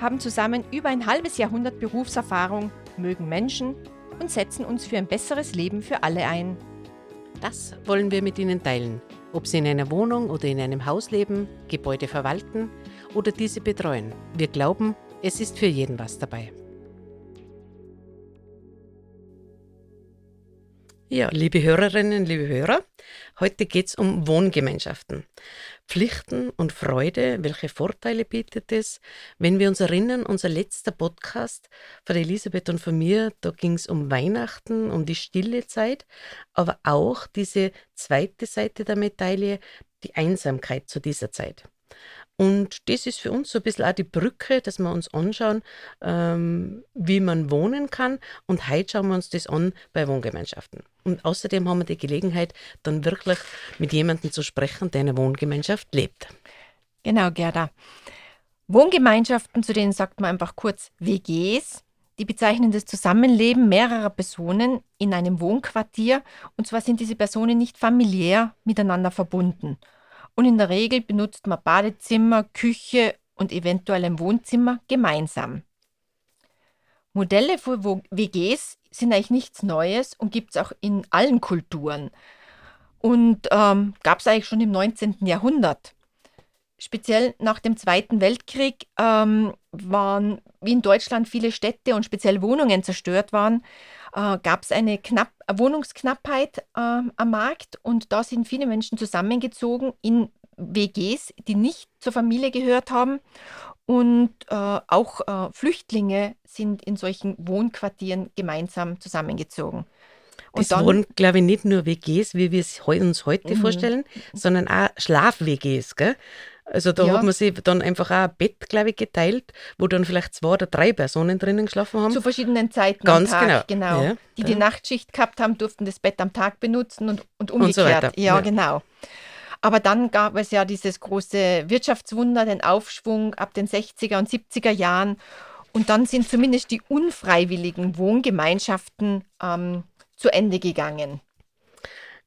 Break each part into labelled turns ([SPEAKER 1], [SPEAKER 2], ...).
[SPEAKER 1] haben zusammen über ein halbes Jahrhundert Berufserfahrung, mögen Menschen und setzen uns für ein besseres Leben für alle ein.
[SPEAKER 2] Das wollen wir mit Ihnen teilen, ob Sie in einer Wohnung oder in einem Haus leben, Gebäude verwalten oder diese betreuen. Wir glauben, es ist für jeden was dabei. Ja, liebe Hörerinnen, liebe Hörer, heute geht es um Wohngemeinschaften. Pflichten und Freude, welche Vorteile bietet es? Wenn wir uns erinnern, unser letzter Podcast von Elisabeth und von mir, da ging es um Weihnachten, um die stille Zeit, aber auch diese zweite Seite der Medaille, die Einsamkeit zu dieser Zeit. Und das ist für uns so ein bisschen auch die Brücke, dass wir uns anschauen, ähm, wie man wohnen kann. Und heute schauen wir uns das an bei Wohngemeinschaften. Und außerdem haben wir die Gelegenheit, dann wirklich mit jemandem zu sprechen, der in einer Wohngemeinschaft lebt.
[SPEAKER 1] Genau, Gerda. Wohngemeinschaften, zu denen sagt man einfach kurz WGs, die bezeichnen das Zusammenleben mehrerer Personen in einem Wohnquartier. Und zwar sind diese Personen nicht familiär miteinander verbunden. Und in der Regel benutzt man Badezimmer, Küche und eventuell ein Wohnzimmer gemeinsam. Modelle für WGs sind eigentlich nichts Neues und gibt es auch in allen Kulturen. Und ähm, gab es eigentlich schon im 19. Jahrhundert. Speziell nach dem Zweiten Weltkrieg ähm, waren, wie in Deutschland, viele Städte und speziell Wohnungen zerstört waren, äh, gab es eine Knapp Wohnungsknappheit äh, am Markt und da sind viele Menschen zusammengezogen in WGs, die nicht zur Familie gehört haben. Und äh, auch äh, Flüchtlinge sind in solchen Wohnquartieren gemeinsam zusammengezogen.
[SPEAKER 2] Und das dann, waren, glaube ich, nicht nur WGs, wie wir es uns heute mhm. vorstellen, sondern auch Schlaf-WGs. Also da ja. hat man sich dann einfach auch ein Bett, glaube ich, geteilt, wo dann vielleicht zwei oder drei Personen drinnen geschlafen haben.
[SPEAKER 1] Zu verschiedenen Zeiten
[SPEAKER 2] Ganz
[SPEAKER 1] am
[SPEAKER 2] Tag, genau.
[SPEAKER 1] genau. Ja. Die die Nachtschicht gehabt haben, durften das Bett am Tag benutzen und, und umgekehrt. Und so ja, ja, genau. Aber dann gab es ja dieses große Wirtschaftswunder, den Aufschwung ab den 60er und 70er Jahren. Und dann sind zumindest die unfreiwilligen Wohngemeinschaften ähm, zu Ende gegangen.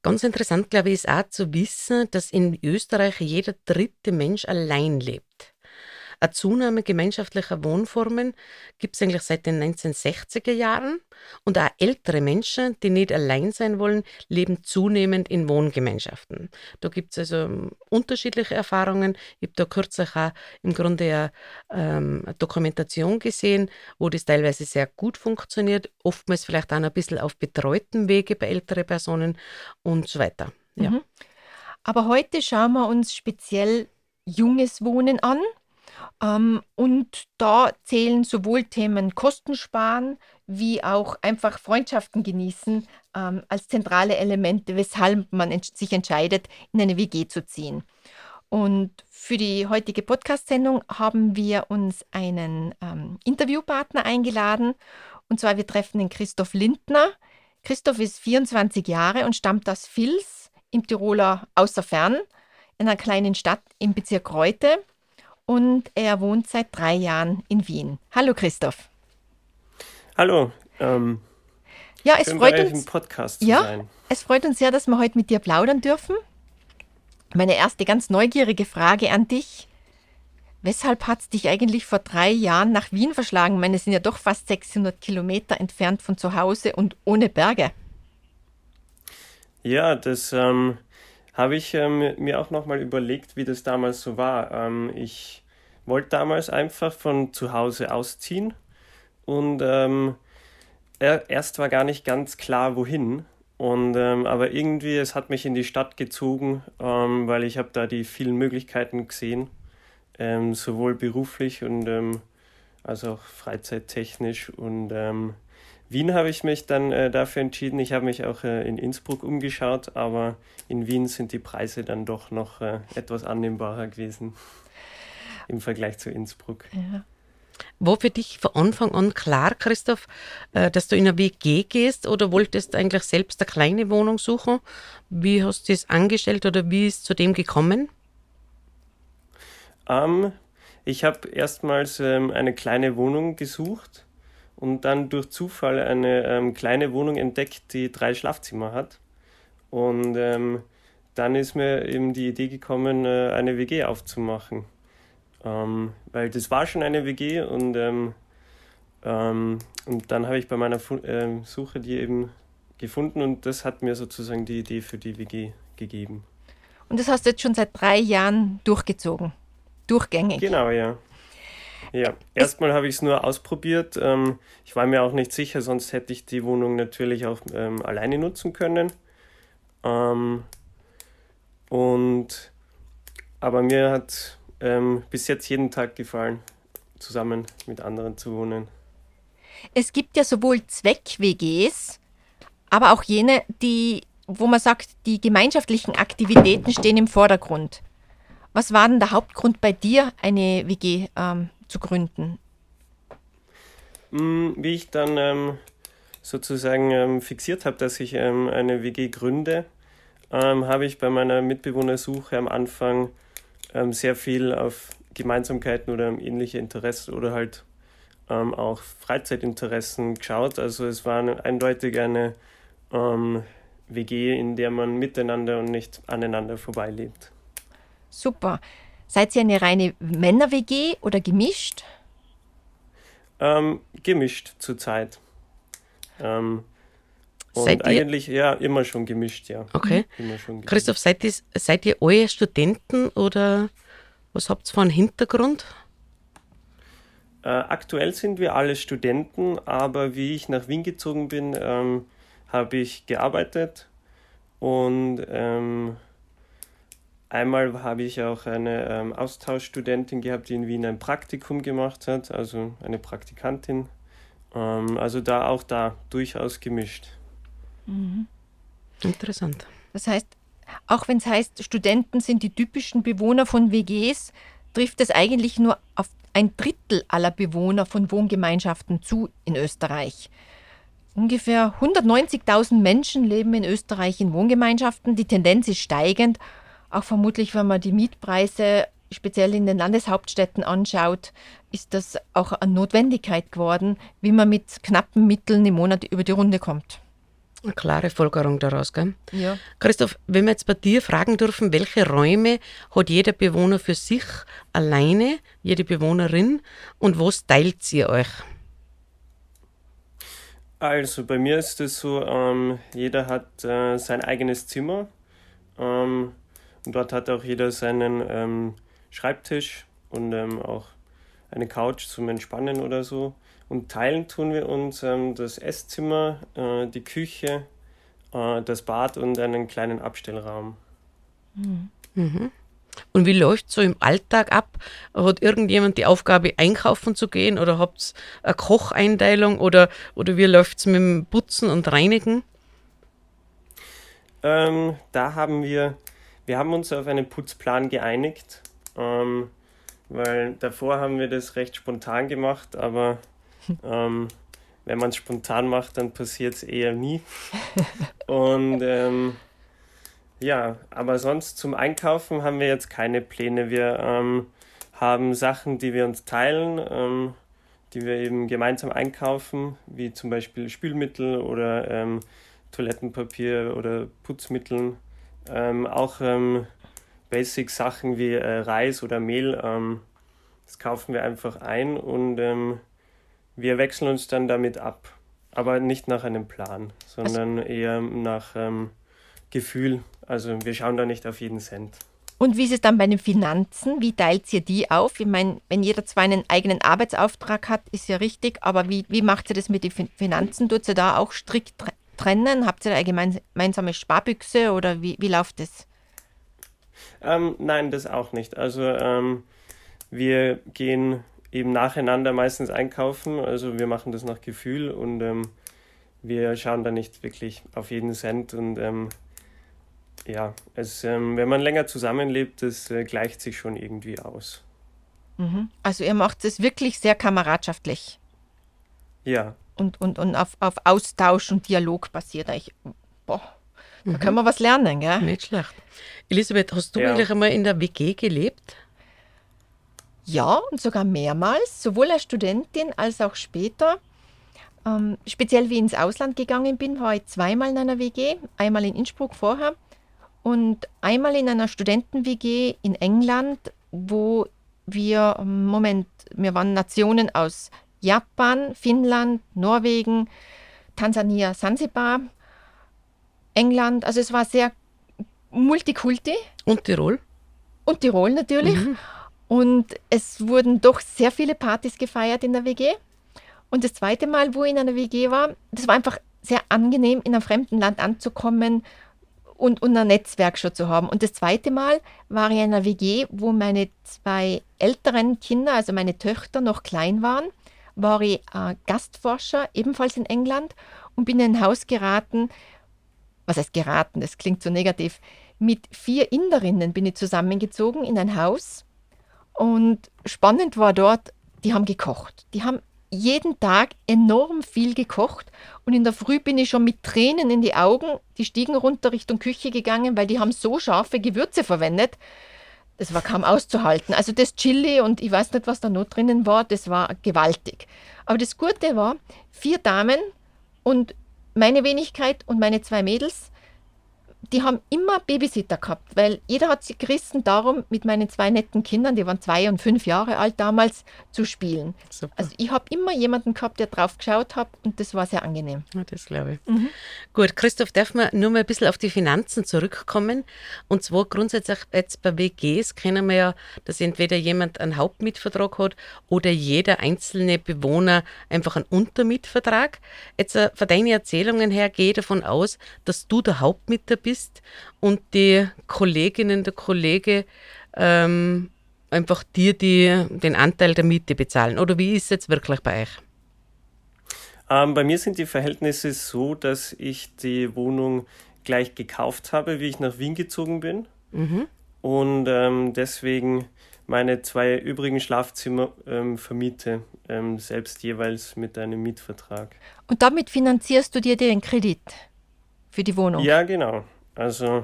[SPEAKER 2] Ganz interessant, glaube ich, ist auch zu wissen, dass in Österreich jeder dritte Mensch allein lebt. Eine Zunahme gemeinschaftlicher Wohnformen gibt es eigentlich seit den 1960er Jahren und auch ältere Menschen, die nicht allein sein wollen, leben zunehmend in Wohngemeinschaften. Da gibt es also ähm, unterschiedliche Erfahrungen. Ich habe da kürzlich auch im Grunde eine, ähm, eine Dokumentation gesehen, wo das teilweise sehr gut funktioniert, oftmals vielleicht auch ein bisschen auf betreuten Wege bei älteren Personen und so weiter. Ja. Mhm.
[SPEAKER 1] Aber heute schauen wir uns speziell junges Wohnen an. Ähm, und da zählen sowohl Themen Kostensparen wie auch einfach Freundschaften genießen ähm, als zentrale Elemente, weshalb man sich entscheidet, in eine WG zu ziehen. Und für die heutige Podcast-Sendung haben wir uns einen ähm, Interviewpartner eingeladen. Und zwar, wir treffen den Christoph Lindner. Christoph ist 24 Jahre und stammt aus Vils im Tiroler Außerfern, in einer kleinen Stadt im Bezirk Reute und er wohnt seit drei Jahren in Wien. Hallo Christoph.
[SPEAKER 3] Hallo. Ähm,
[SPEAKER 1] ja, es freut uns.
[SPEAKER 3] Podcast
[SPEAKER 1] ja,
[SPEAKER 3] sein.
[SPEAKER 1] es freut uns sehr, dass wir heute mit dir plaudern dürfen. Meine erste ganz neugierige Frage an dich. Weshalb hat es dich eigentlich vor drei Jahren nach Wien verschlagen? Ich meine, es sind ja doch fast 600 Kilometer entfernt von zu Hause und ohne Berge.
[SPEAKER 3] Ja, das ähm, habe ich ähm, mir auch nochmal überlegt, wie das damals so war. Ähm, ich wollte damals einfach von zu Hause ausziehen und ähm, erst war gar nicht ganz klar, wohin. Und ähm, aber irgendwie, es hat mich in die Stadt gezogen, ähm, weil ich habe da die vielen Möglichkeiten gesehen, ähm, sowohl beruflich und als auch freizeittechnisch und Wien habe ich mich dann äh, dafür entschieden. Ich habe mich auch äh, in Innsbruck umgeschaut, aber in Wien sind die Preise dann doch noch äh, etwas annehmbarer gewesen im Vergleich zu Innsbruck. Ja.
[SPEAKER 2] war für dich von Anfang an klar, Christoph, äh, dass du in eine WG gehst oder wolltest du eigentlich selbst eine kleine Wohnung suchen? Wie hast du das angestellt oder wie ist zu dem gekommen?
[SPEAKER 3] Ähm, ich habe erstmals ähm, eine kleine Wohnung gesucht und dann durch Zufall eine ähm, kleine Wohnung entdeckt, die drei Schlafzimmer hat. Und ähm, dann ist mir eben die Idee gekommen, äh, eine WG aufzumachen. Ähm, weil das war schon eine WG und, ähm, ähm, und dann habe ich bei meiner Fu äh, Suche die eben gefunden und das hat mir sozusagen die Idee für die WG gegeben.
[SPEAKER 1] Und das hast du jetzt schon seit drei Jahren durchgezogen? Durchgängig?
[SPEAKER 3] Genau, ja. Ja, erstmal habe ich es nur ausprobiert. Ähm, ich war mir auch nicht sicher, sonst hätte ich die Wohnung natürlich auch ähm, alleine nutzen können. Ähm, und aber mir hat bis jetzt jeden Tag gefallen, zusammen mit anderen zu wohnen.
[SPEAKER 1] Es gibt ja sowohl Zweck-WGs, aber auch jene, die, wo man sagt, die gemeinschaftlichen Aktivitäten stehen im Vordergrund. Was war denn der Hauptgrund bei dir, eine WG ähm, zu gründen?
[SPEAKER 3] Mm, wie ich dann ähm, sozusagen ähm, fixiert habe, dass ich ähm, eine WG gründe, ähm, habe ich bei meiner Mitbewohnersuche am Anfang ähm, sehr viel auf Gemeinsamkeiten oder ähnliche Interessen oder halt ähm, auch Freizeitinteressen geschaut. Also es war eine, eindeutig eine WG, in der man miteinander und nicht aneinander vorbeilebt.
[SPEAKER 1] Super. Seid ihr eine reine Männer-WG oder gemischt?
[SPEAKER 3] Ähm, gemischt zurzeit. Ähm, und seid eigentlich ja immer schon gemischt, ja.
[SPEAKER 2] Okay. Gemischt. Christoph, seid ihr, seid ihr alle Studenten oder was habt ihr für einen Hintergrund?
[SPEAKER 3] Äh, aktuell sind wir alle Studenten, aber wie ich nach Wien gezogen bin, ähm, habe ich gearbeitet und ähm, einmal habe ich auch eine ähm, Austauschstudentin gehabt, die in Wien ein Praktikum gemacht hat, also eine Praktikantin. Ähm, also da auch da durchaus gemischt.
[SPEAKER 2] Mhm. Interessant.
[SPEAKER 1] Das heißt, auch wenn es heißt, Studenten sind die typischen Bewohner von WGs, trifft es eigentlich nur auf ein Drittel aller Bewohner von Wohngemeinschaften zu in Österreich. Ungefähr 190.000 Menschen leben in Österreich in Wohngemeinschaften. Die Tendenz ist steigend. Auch vermutlich, wenn man die Mietpreise speziell in den Landeshauptstädten anschaut, ist das auch eine Notwendigkeit geworden, wie man mit knappen Mitteln im Monat über die Runde kommt.
[SPEAKER 2] Eine klare Folgerung daraus, gell?
[SPEAKER 1] Ja.
[SPEAKER 2] Christoph, wenn wir jetzt bei dir fragen dürfen, welche Räume hat jeder Bewohner für sich alleine, jede Bewohnerin und was teilt ihr euch?
[SPEAKER 3] Also bei mir ist es so, ähm, jeder hat äh, sein eigenes Zimmer ähm, und dort hat auch jeder seinen ähm, Schreibtisch und ähm, auch eine Couch zum Entspannen oder so. Und teilen tun wir uns ähm, das Esszimmer, äh, die Küche, äh, das Bad und einen kleinen Abstellraum.
[SPEAKER 2] Mhm. mhm. Und wie läuft so im Alltag ab? Hat irgendjemand die Aufgabe, einkaufen zu gehen oder habt ihr eine Kocheinteilung oder, oder wie läuft es mit dem Putzen und Reinigen?
[SPEAKER 3] Ähm, da haben wir, wir haben uns auf einen Putzplan geeinigt, ähm, weil davor haben wir das recht spontan gemacht, aber ähm, wenn man es spontan macht, dann passiert es eher nie. Und ähm, ja, aber sonst zum Einkaufen haben wir jetzt keine Pläne. Wir ähm, haben Sachen, die wir uns teilen, ähm, die wir eben gemeinsam einkaufen, wie zum Beispiel Spülmittel oder ähm, Toilettenpapier oder Putzmitteln. Ähm, auch ähm, Basic-Sachen wie äh, Reis oder Mehl, ähm, das kaufen wir einfach ein und ähm, wir wechseln uns dann damit ab. Aber nicht nach einem Plan, sondern also, eher nach ähm, Gefühl. Also wir schauen da nicht auf jeden Cent.
[SPEAKER 1] Und wie ist es dann bei den Finanzen? Wie teilt ihr die auf? Ich meine, wenn jeder zwar einen eigenen Arbeitsauftrag hat, ist ja richtig, aber wie, wie macht ihr das mit den Finanzen? Tut ihr da auch strikt trennen? Habt ihr eine gemeinsame Sparbüchse oder wie, wie läuft das?
[SPEAKER 3] Ähm, nein, das auch nicht. Also ähm, wir gehen eben nacheinander meistens einkaufen. Also wir machen das nach Gefühl und ähm, wir schauen da nicht wirklich auf jeden Cent und ähm, ja, es, ähm, wenn man länger zusammenlebt, das äh, gleicht sich schon irgendwie aus.
[SPEAKER 1] Mhm. Also ihr macht es wirklich sehr kameradschaftlich
[SPEAKER 3] Ja,
[SPEAKER 1] und, und, und auf, auf Austausch und Dialog basiert. Ich, boah, da können wir was lernen, gell?
[SPEAKER 2] Nicht schlecht. Elisabeth, hast du
[SPEAKER 3] Ja.
[SPEAKER 2] eigentlich einmal in der WG gelebt?
[SPEAKER 1] Ja, und sogar mehrmals, sowohl als Studentin als auch später. Ähm, speziell wie ich ins Ausland gegangen bin, war ich zweimal in einer WG. Einmal in Innsbruck vorher und einmal in einer Studenten-WG in England, wo wir, Moment, wir waren Nationen aus Japan, Finnland, Norwegen, Tansania, Sansibar, England. Also es war sehr multikulti.
[SPEAKER 2] Und Tirol?
[SPEAKER 1] Und Tirol natürlich. Und es wurden doch sehr viele Partys gefeiert in der WG. Und das zweite Mal, wo ich in einer WG war, das war einfach sehr angenehm, in einem fremden Land anzukommen und, und ein Netzwerk schon zu haben. Und das zweite Mal war ich in einer WG, wo meine zwei älteren Kinder, also meine Töchter, noch klein waren, war ich äh, Gastforscher, ebenfalls in England, und bin in ein Haus geraten, was heißt geraten, das klingt so negativ, mit vier Inderinnen bin ich zusammengezogen in ein Haus. Und spannend war dort, die haben gekocht. Die haben jeden Tag enorm viel gekocht. Und in der Früh bin ich schon mit Tränen in die Augen die Stiegen runter Richtung Küche gegangen, weil die haben so scharfe Gewürze verwendet. Das war kaum auszuhalten. Also das Chili und ich weiß nicht, was da noch drinnen war, das war gewaltig. Aber das Gute war, vier Damen und meine Wenigkeit und meine zwei Mädels, die haben immer Babysitter gehabt, weil jeder hat sich gerissen darum, mit meinen zwei netten Kindern, die waren zwei und fünf Jahre alt damals, zu spielen.
[SPEAKER 2] Super.
[SPEAKER 1] Also ich habe immer jemanden gehabt, der drauf geschaut hat und das war sehr angenehm.
[SPEAKER 2] Ja, das glaube ich. Gut, Christoph, darf man nur mal ein bisschen auf die Finanzen zurückkommen? Und zwar grundsätzlich jetzt bei WGs kennen wir ja, dass entweder jemand einen Hauptmietvertrag hat oder jeder einzelne Bewohner einfach einen Untermietvertrag. Jetzt äh, von deinen Erzählungen her gehe ich davon aus, dass du der Hauptmieter bist und die Kolleginnen, der Kollege ähm, einfach dir die, den Anteil der Miete bezahlen. Oder wie ist es jetzt wirklich bei euch?
[SPEAKER 3] Ähm, bei mir sind die Verhältnisse so, dass ich die Wohnung gleich gekauft habe, wie ich nach Wien gezogen bin. Und ähm, deswegen meine zwei übrigen Schlafzimmer ähm, vermiete, ähm, selbst jeweils mit einem Mietvertrag.
[SPEAKER 1] Und damit finanzierst du dir den Kredit für die Wohnung.
[SPEAKER 3] Ja, genau. Also,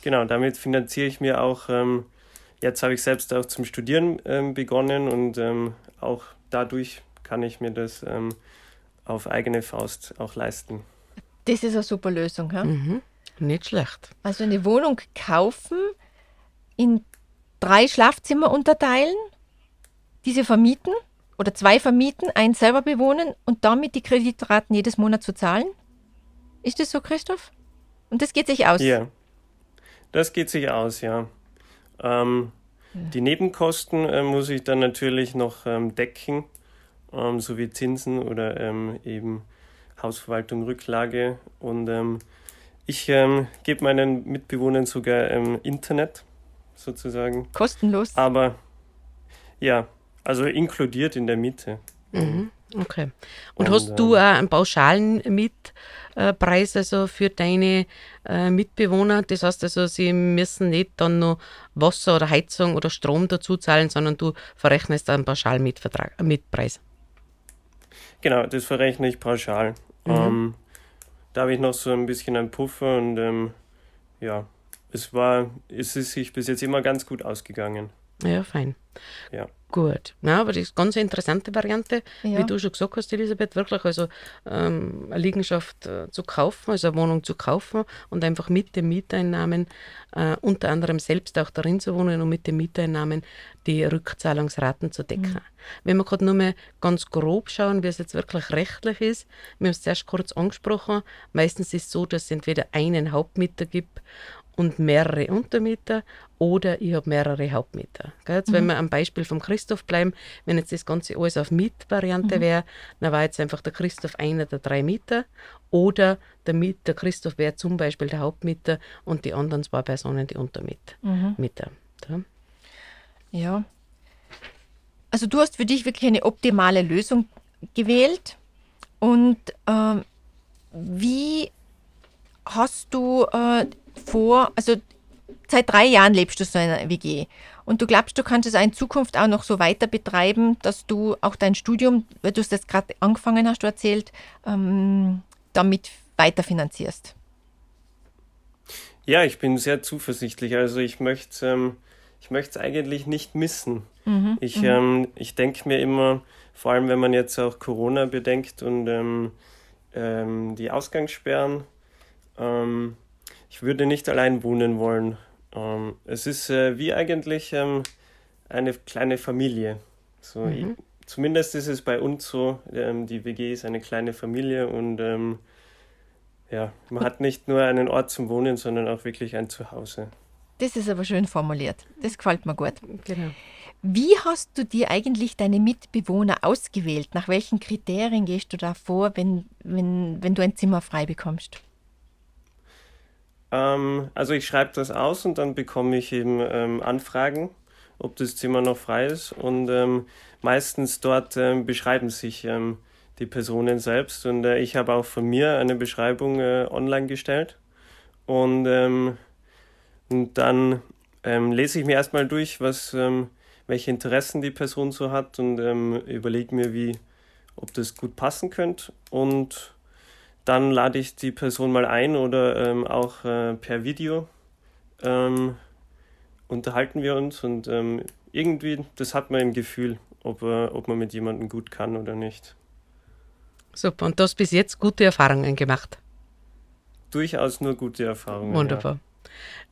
[SPEAKER 3] genau, damit finanziere ich mir auch, ähm, jetzt habe ich selbst auch zum Studieren ähm, begonnen und ähm, auch dadurch kann ich mir das ähm, auf eigene Faust auch leisten.
[SPEAKER 1] Das ist eine super Lösung. Ja?
[SPEAKER 2] Mhm. Nicht schlecht.
[SPEAKER 1] Also eine Wohnung kaufen, in drei Schlafzimmer unterteilen, diese vermieten oder zwei vermieten, eins selber bewohnen und damit die Kreditraten jedes Monat zu zahlen. Ist das so, Christoph? Und das geht sich aus.
[SPEAKER 3] Ja, das geht sich aus, ja. Ähm, Die Nebenkosten äh, muss ich dann natürlich noch ähm, decken, ähm, sowie Zinsen oder ähm, eben Hausverwaltung, Rücklage. Und ähm, ich ähm, gebe meinen Mitbewohnern sogar Internet sozusagen.
[SPEAKER 1] Kostenlos.
[SPEAKER 3] Aber ja, also inkludiert in der Miete.
[SPEAKER 2] Okay. Und,
[SPEAKER 3] Und,
[SPEAKER 2] hast du
[SPEAKER 3] ähm,
[SPEAKER 2] auch einen pauschalen Mietpreis also für deine äh, Mitbewohner? Das heißt also, sie müssen nicht dann noch Wasser oder Heizung oder Strom dazu zahlen, sondern du verrechnest einen pauschalen Mietvertrag, äh, Mietpreis.
[SPEAKER 3] Genau, das verrechne ich pauschal. Ähm, da habe ich noch so ein bisschen einen Puffer und ähm, ja, es war, es ist sich bis jetzt immer ganz gut ausgegangen.
[SPEAKER 2] Ja, fein.
[SPEAKER 3] Ja.
[SPEAKER 2] Gut. Ja, aber das ist eine ganz interessante Variante,
[SPEAKER 1] Ja.
[SPEAKER 2] wie du schon gesagt hast, Elisabeth, wirklich also ähm, eine Liegenschaft äh, zu kaufen, also eine Wohnung zu kaufen und einfach mit den Mieteinnahmen äh, unter anderem selbst auch darin zu wohnen und mit den Mieteinnahmen die Rückzahlungsraten zu decken. Wenn wir gerade nur mal ganz grob schauen, wie es jetzt wirklich rechtlich ist, wir haben es zuerst kurz angesprochen, meistens ist es so, dass es entweder einen Hauptmieter gibt und mehrere Untermieter oder ich habe mehrere Hauptmieter. Jetzt, wenn wir am Beispiel vom Christoph bleiben, wenn jetzt das Ganze alles auf Mietvariante wäre, dann war jetzt einfach der Christoph einer der drei Mieter oder der, Miet, der Christoph wäre zum Beispiel der Hauptmieter und die anderen zwei Personen die Untermieter. Mieter. Ja.
[SPEAKER 1] Ja. Also du hast für dich wirklich eine optimale Lösung gewählt. Und ähm, wie hast du äh, vor, also seit drei Jahren lebst du so in einer WG. Und du glaubst, du kannst es auch in Zukunft auch noch so weiter betreiben, dass du auch dein Studium, weil du es jetzt gerade angefangen hast, du erzählt, ähm, damit weiterfinanzierst?
[SPEAKER 3] Ja, ich bin sehr zuversichtlich. Also ich möchte ähm, ich möchte es eigentlich nicht missen. Mhm, ich mhm. ähm, ich denke mir immer, vor allem wenn man jetzt auch Corona bedenkt und ähm, ähm, die Ausgangssperren, ähm, ich würde nicht allein wohnen wollen. Ähm, es ist äh, wie eigentlich ähm, eine kleine Familie. So, mhm. ich, zumindest ist es bei uns so, die WG ist eine kleine Familie und ja, man hat nicht nur einen Ort zum Wohnen, sondern auch wirklich ein Zuhause.
[SPEAKER 1] Das ist aber schön formuliert. Das gefällt mir gut. Genau. Wie hast du dir eigentlich deine Mitbewohner ausgewählt? Nach welchen Kriterien gehst du da vor, wenn, wenn, wenn du ein Zimmer frei bekommst?
[SPEAKER 3] Ähm, also ich schreibe das aus und dann bekomme ich eben ähm, Anfragen, ob das Zimmer noch frei ist. Und ähm, meistens dort ähm, beschreiben sich ähm, die Personen selbst. Und äh, ich habe auch von mir eine Beschreibung äh, online gestellt. Und ähm, und dann lese ich mir erstmal durch, was, welche Interessen die Person so hat und überlege mir, wie, ob das gut passen könnte. Und dann lade ich die Person mal ein oder ähm, auch äh, per Video ähm, unterhalten wir uns und ähm, irgendwie, das hat man im Gefühl, ob, äh, ob man mit jemandem gut kann oder nicht.
[SPEAKER 2] Super, und du hast bis jetzt gute Erfahrungen gemacht?
[SPEAKER 3] Durchaus nur gute Erfahrungen.
[SPEAKER 2] Wunderbar. Ja.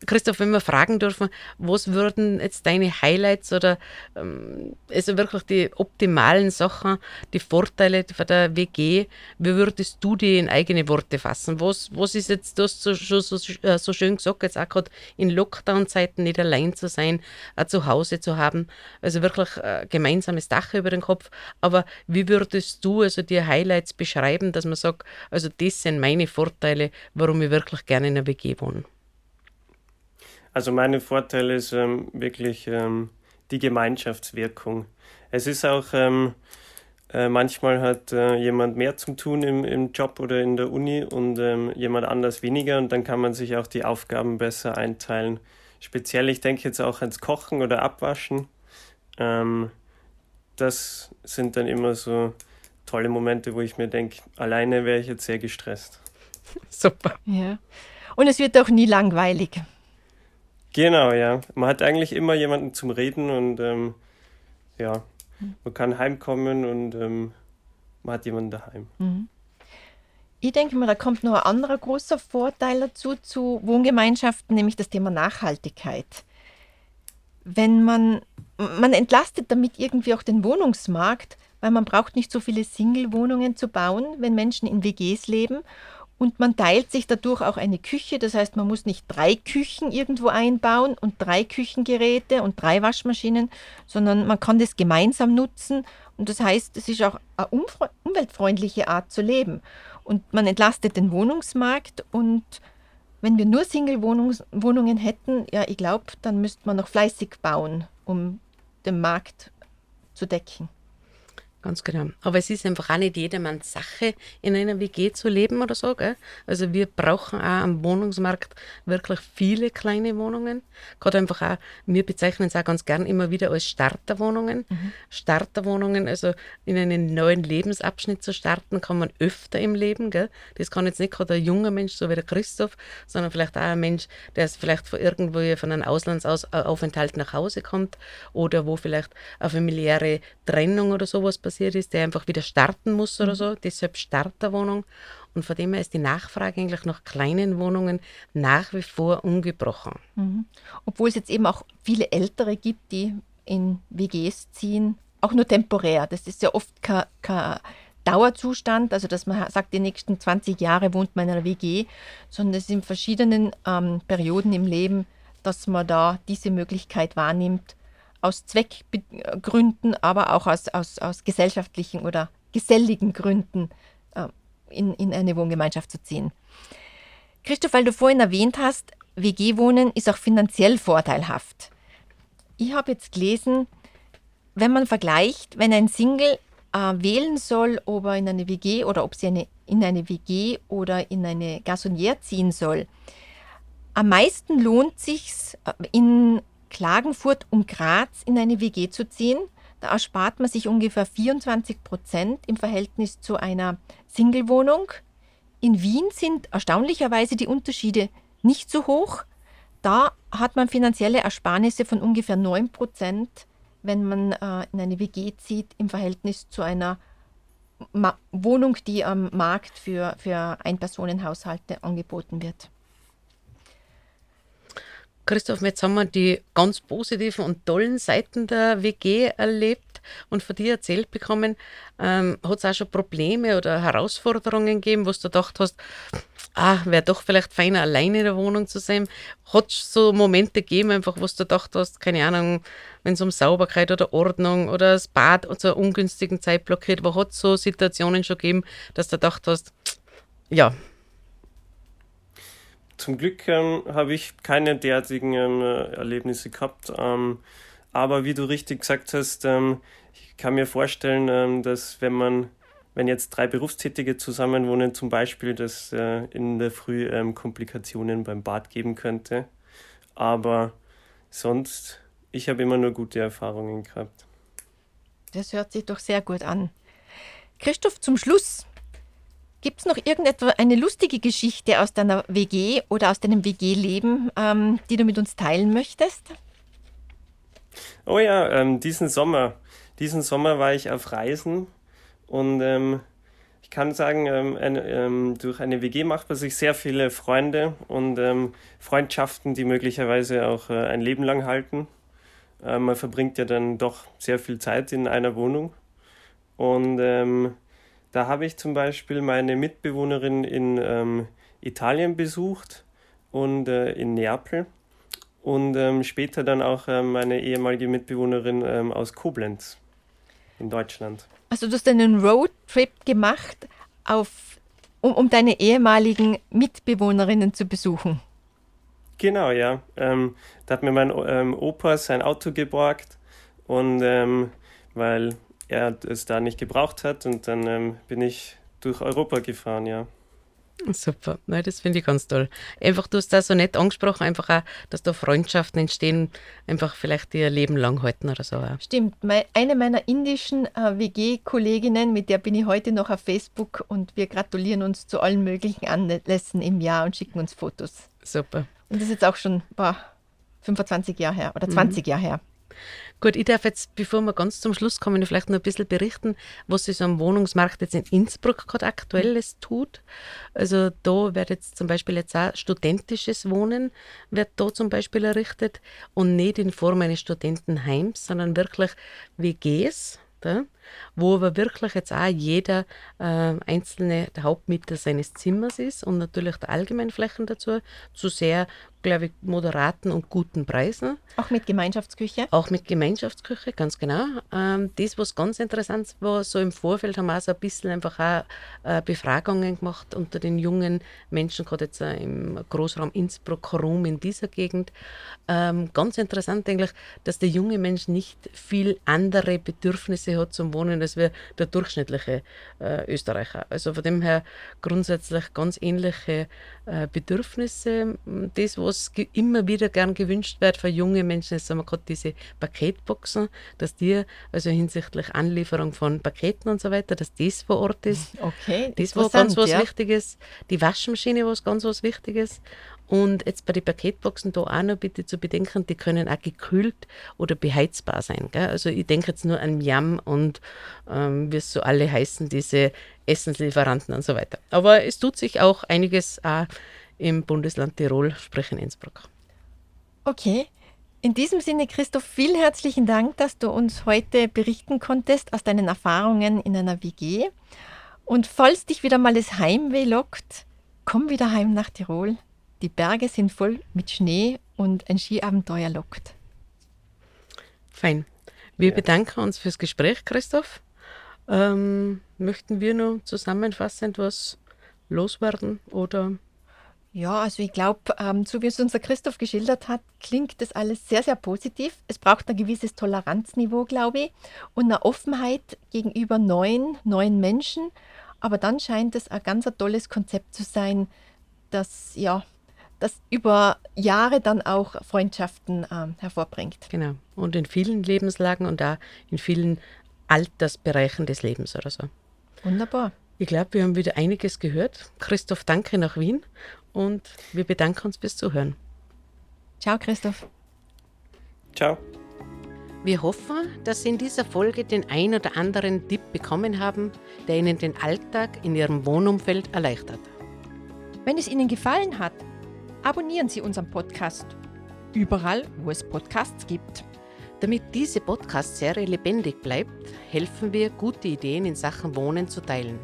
[SPEAKER 2] Christoph, wenn wir fragen dürfen, was würden jetzt deine Highlights oder ähm, also wirklich die optimalen Sachen, die Vorteile von der WG, wie würdest du die in eigene Worte fassen? Was, was ist jetzt, du hast so, so, so, äh, so schön gesagt, jetzt auch gerade in Lockdown-Zeiten nicht allein zu sein, ein Zuhause zu haben, also wirklich ein gemeinsames Dach über den Kopf. Aber wie würdest du also die Highlights beschreiben, dass man sagt, also das sind meine Vorteile, warum ich wirklich gerne in einer WG wohne?
[SPEAKER 3] Also meine Vorteile ist ähm, wirklich ähm, die Gemeinschaftswirkung. Es ist auch ähm, äh, manchmal hat äh, jemand mehr zum tun im, im Job oder in der Uni und ähm, jemand anders weniger und dann kann man sich auch die Aufgaben besser einteilen. Speziell, ich denke jetzt auch ans Kochen oder Abwaschen. Ähm, das sind dann immer so tolle Momente, wo ich mir denke, alleine wäre ich jetzt sehr gestresst.
[SPEAKER 1] Super. Ja. Und es wird auch nie langweilig.
[SPEAKER 3] Genau, ja. Man hat eigentlich immer jemanden zum Reden und ähm, ja, man kann heimkommen und ähm, man hat jemanden daheim. Mhm.
[SPEAKER 1] Ich denke mal, da kommt noch ein anderer großer Vorteil dazu zu Wohngemeinschaften, nämlich das Thema Nachhaltigkeit. Wenn man, man entlastet damit irgendwie auch den Wohnungsmarkt, weil man braucht nicht so viele Single-Wohnungen zu bauen, wenn Menschen in WGs leben. Und man teilt sich dadurch auch eine Küche. Das heißt, man muss nicht drei Küchen irgendwo einbauen und drei Küchengeräte und drei Waschmaschinen, sondern man kann das gemeinsam nutzen. Und das heißt, es ist auch eine umweltfreundliche Art zu leben. Und man entlastet den Wohnungsmarkt. Und wenn wir nur Single-Wohnungen hätten, ja, ich glaube, dann müsste man noch fleißig bauen, um den Markt zu decken.
[SPEAKER 2] Ganz genau. Aber es ist einfach auch nicht jedermanns Sache, in einer WG zu leben oder so. Gell? Also wir brauchen auch am Wohnungsmarkt wirklich viele kleine Wohnungen. Gerade einfach auch, wir bezeichnen es auch ganz gern immer wieder als Starterwohnungen. Mhm. Starterwohnungen, also in einen neuen Lebensabschnitt zu starten, kann man öfter im Leben. Gell? Das kann jetzt nicht gerade ein junger Mensch, so wie der Christoph, sondern vielleicht auch ein Mensch, der vielleicht von irgendwo von einem Auslandsaufenthalt nach Hause kommt oder wo vielleicht eine familiäre Trennung oder sowas passiert passiert ist, der einfach wieder starten muss oder mhm. so. Deshalb Starterwohnung. Und von dem her ist die Nachfrage eigentlich nach kleinen Wohnungen nach wie vor ungebrochen.
[SPEAKER 1] Mhm. Obwohl es jetzt eben auch viele Ältere gibt, die in WGs ziehen, auch nur temporär. Das ist ja oft kein, kein Dauerzustand, also dass man sagt, die nächsten 20 Jahre wohnt man in einer WG, sondern es sind verschiedenen ähm, Perioden im Leben, dass man da diese Möglichkeit wahrnimmt, aus Zweckgründen, aber auch aus, aus, aus gesellschaftlichen oder geselligen Gründen äh, in, in eine Wohngemeinschaft zu ziehen. Christoph, weil du vorhin erwähnt hast, WG-Wohnen ist auch finanziell vorteilhaft. Ich habe jetzt gelesen, wenn man vergleicht, wenn ein Single äh, wählen soll, ob er in eine WG oder ob sie eine, in eine WG oder in eine Gasonniere ziehen soll, am meisten lohnt sich in Klagenfurt und Graz in eine WG zu ziehen. Da erspart man sich ungefähr 24 Prozent im Verhältnis zu einer Singlewohnung. In Wien sind erstaunlicherweise die Unterschiede nicht so hoch. Da hat man finanzielle Ersparnisse von ungefähr 9 Prozent, wenn man äh, in eine WG zieht, im Verhältnis zu einer Ma Wohnung, die am Markt für, für Einpersonenhaushalte angeboten wird.
[SPEAKER 2] Christoph, jetzt haben wir die ganz positiven und tollen Seiten der WG erlebt und von dir erzählt bekommen. Ähm, Hat es auch schon Probleme oder Herausforderungen gegeben, wo du gedacht hast, ah, wäre doch vielleicht feiner, alleine in der Wohnung zu sein? Hat es so Momente gegeben, einfach, wo du gedacht hast, keine Ahnung, wenn es um Sauberkeit oder Ordnung oder das Bad zu einer ungünstigen Zeit blockiert, wo hat es so Situationen schon gegeben, dass du gedacht hast, ja,
[SPEAKER 3] zum Glück ähm, habe ich keine derartigen ähm, Erlebnisse gehabt. Ähm, aber wie du richtig gesagt hast, ähm, ich kann mir vorstellen, ähm, dass wenn man, wenn jetzt drei Berufstätige zusammenwohnen, zum Beispiel, dass äh, in der Früh ähm, Komplikationen beim Bad geben könnte. Aber sonst, ich habe immer nur gute Erfahrungen gehabt.
[SPEAKER 1] Das hört sich doch sehr gut an. Christoph, zum Schluss Gibt es noch irgendetwa eine lustige Geschichte aus deiner WG oder aus deinem WG-Leben, ähm, die du mit uns teilen möchtest?
[SPEAKER 3] Oh ja, ähm, diesen Sommer. Diesen Sommer war ich auf Reisen und ähm, ich kann sagen, ähm, eine, ähm, durch eine WG macht man sich sehr viele Freunde und ähm, Freundschaften, die möglicherweise auch äh, ein Leben lang halten. Äh, man verbringt ja dann doch sehr viel Zeit in einer Wohnung und da habe ich zum Beispiel meine Mitbewohnerin in ähm, Italien besucht und äh, in Neapel und ähm, später dann auch äh, meine ehemalige Mitbewohnerin ähm, aus Koblenz in Deutschland.
[SPEAKER 1] Also du hast einen Roadtrip gemacht, auf, um, um deine ehemaligen Mitbewohnerinnen zu besuchen.
[SPEAKER 3] Genau, ja. Ähm, da hat mir mein ähm, Opa sein Auto geborgt und ähm, weil er es da nicht gebraucht hat und dann ähm, bin ich durch Europa gefahren, ja.
[SPEAKER 2] Super, Nein, das finde ich ganz toll. Einfach, du hast da so nett angesprochen, einfach auch, dass da Freundschaften entstehen, einfach vielleicht ihr Leben lang halten oder so. Auch.
[SPEAKER 1] Stimmt, eine meiner indischen äh, WG-Kolleginnen, mit der bin ich heute noch auf Facebook und wir gratulieren uns zu allen möglichen Anlässen im Jahr und schicken uns Fotos.
[SPEAKER 2] Super.
[SPEAKER 1] Und das ist jetzt auch schon boah, 25 Jahre her oder 20 mhm. Jahre her.
[SPEAKER 2] Gut, ich darf jetzt, bevor wir ganz zum Schluss kommen, vielleicht noch ein bisschen berichten, was sich so am Wohnungsmarkt jetzt in Innsbruck gerade aktuelles tut. Also da wird jetzt zum Beispiel jetzt auch studentisches Wohnen, wird da zum Beispiel errichtet und nicht in Form eines Studentenheims, sondern wirklich WGs, da, wo aber wirklich jetzt auch jeder äh, einzelne der Hauptmieter seines Zimmers ist und natürlich der Allgemeinflächen dazu zu sehr glaube ich, moderaten und guten Preisen.
[SPEAKER 1] Auch mit Gemeinschaftsküche?
[SPEAKER 2] Auch mit Gemeinschaftsküche, ganz genau. Ähm, das, was ganz interessant war, so im Vorfeld haben wir auch so ein bisschen einfach auch äh, Befragungen gemacht unter den jungen Menschen, gerade jetzt äh, im Großraum Innsbruck, Rom in dieser Gegend. Ähm, ganz interessant eigentlich, dass der junge Mensch nicht viel andere Bedürfnisse hat zum Wohnen als wir der durchschnittliche äh, Österreicher. Also von dem her grundsätzlich ganz ähnliche äh, Bedürfnisse. Das, was immer wieder gern gewünscht wird für junge Menschen, ist wir gerade diese Paketboxen, dass die, also hinsichtlich Anlieferung von Paketen und so weiter, dass das vor Ort ist.
[SPEAKER 1] Okay,
[SPEAKER 2] das war ganz was ja. Wichtiges. Die Waschmaschine war ganz was Wichtiges. Und jetzt bei den Paketboxen da auch noch bitte zu bedenken, die können auch gekühlt oder beheizbar sein. Gell? Also ich denke jetzt nur an Yam und ähm, wie es so alle heißen, diese Essenslieferanten und so weiter. Aber es tut sich auch einiges auch im Bundesland Tirol, sprich in Innsbruck.
[SPEAKER 1] Okay. In diesem Sinne, Christoph, vielen herzlichen Dank, dass du uns heute berichten konntest aus deinen Erfahrungen in einer WG. Und falls dich wieder mal das Heimweh lockt, komm wieder heim nach Tirol. Die Berge sind voll mit Schnee und ein Skiabenteuer lockt.
[SPEAKER 2] Fein. Wir ja. bedanken uns fürs Gespräch, Christoph. Ähm, möchten wir noch zusammenfassend was loswerden oder?
[SPEAKER 1] Ja, also ich glaube, ähm, so wie es unser Christoph geschildert hat, klingt das alles sehr, sehr positiv. Es braucht ein gewisses Toleranzniveau, glaube ich, und eine Offenheit gegenüber neuen, neuen Menschen. Aber dann scheint es ein ganz ein tolles Konzept zu sein, das ja das über Jahre dann auch Freundschaften ähm, hervorbringt.
[SPEAKER 2] Genau. Und in vielen Lebenslagen und auch in vielen Altersbereichen des Lebens oder so.
[SPEAKER 1] Wunderbar.
[SPEAKER 2] Ich glaube, wir haben wieder einiges gehört. Christoph, danke nach Wien und wir bedanken uns fürs Zuhören.
[SPEAKER 1] Ciao, Christoph.
[SPEAKER 3] Ciao.
[SPEAKER 2] Wir hoffen, dass Sie in dieser Folge den ein oder anderen Tipp bekommen haben, der Ihnen den Alltag in Ihrem Wohnumfeld erleichtert.
[SPEAKER 1] Wenn es Ihnen gefallen hat, abonnieren Sie unseren Podcast. Überall, wo es Podcasts gibt.
[SPEAKER 2] Damit diese Podcast-Serie lebendig bleibt, helfen wir, gute Ideen in Sachen Wohnen zu teilen.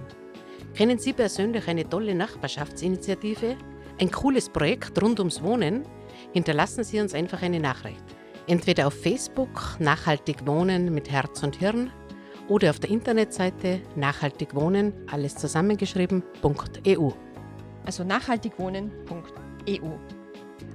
[SPEAKER 2] Kennen Sie persönlich eine tolle Nachbarschaftsinitiative? Ein cooles Projekt rund ums Wohnen? Hinterlassen Sie uns einfach eine Nachricht. Entweder auf Facebook Nachhaltig Wohnen mit Herz und Hirn oder auf der Internetseite Nachhaltig Wohnen, alles zusammengeschrieben.eu.
[SPEAKER 1] Also nachhaltigwohnen.eu.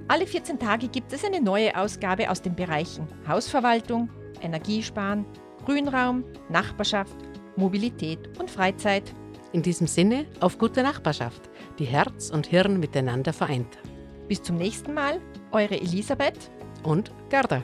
[SPEAKER 1] Alle 14 Tage gibt es eine neue Ausgabe aus den Bereichen Hausverwaltung, Energiesparen, Grünraum, Nachbarschaft, Mobilität und Freizeit.
[SPEAKER 2] In diesem Sinne auf gute Nachbarschaft, die Herz und Hirn miteinander vereint.
[SPEAKER 1] Bis zum nächsten Mal, eure Elisabeth
[SPEAKER 2] Und Gerda.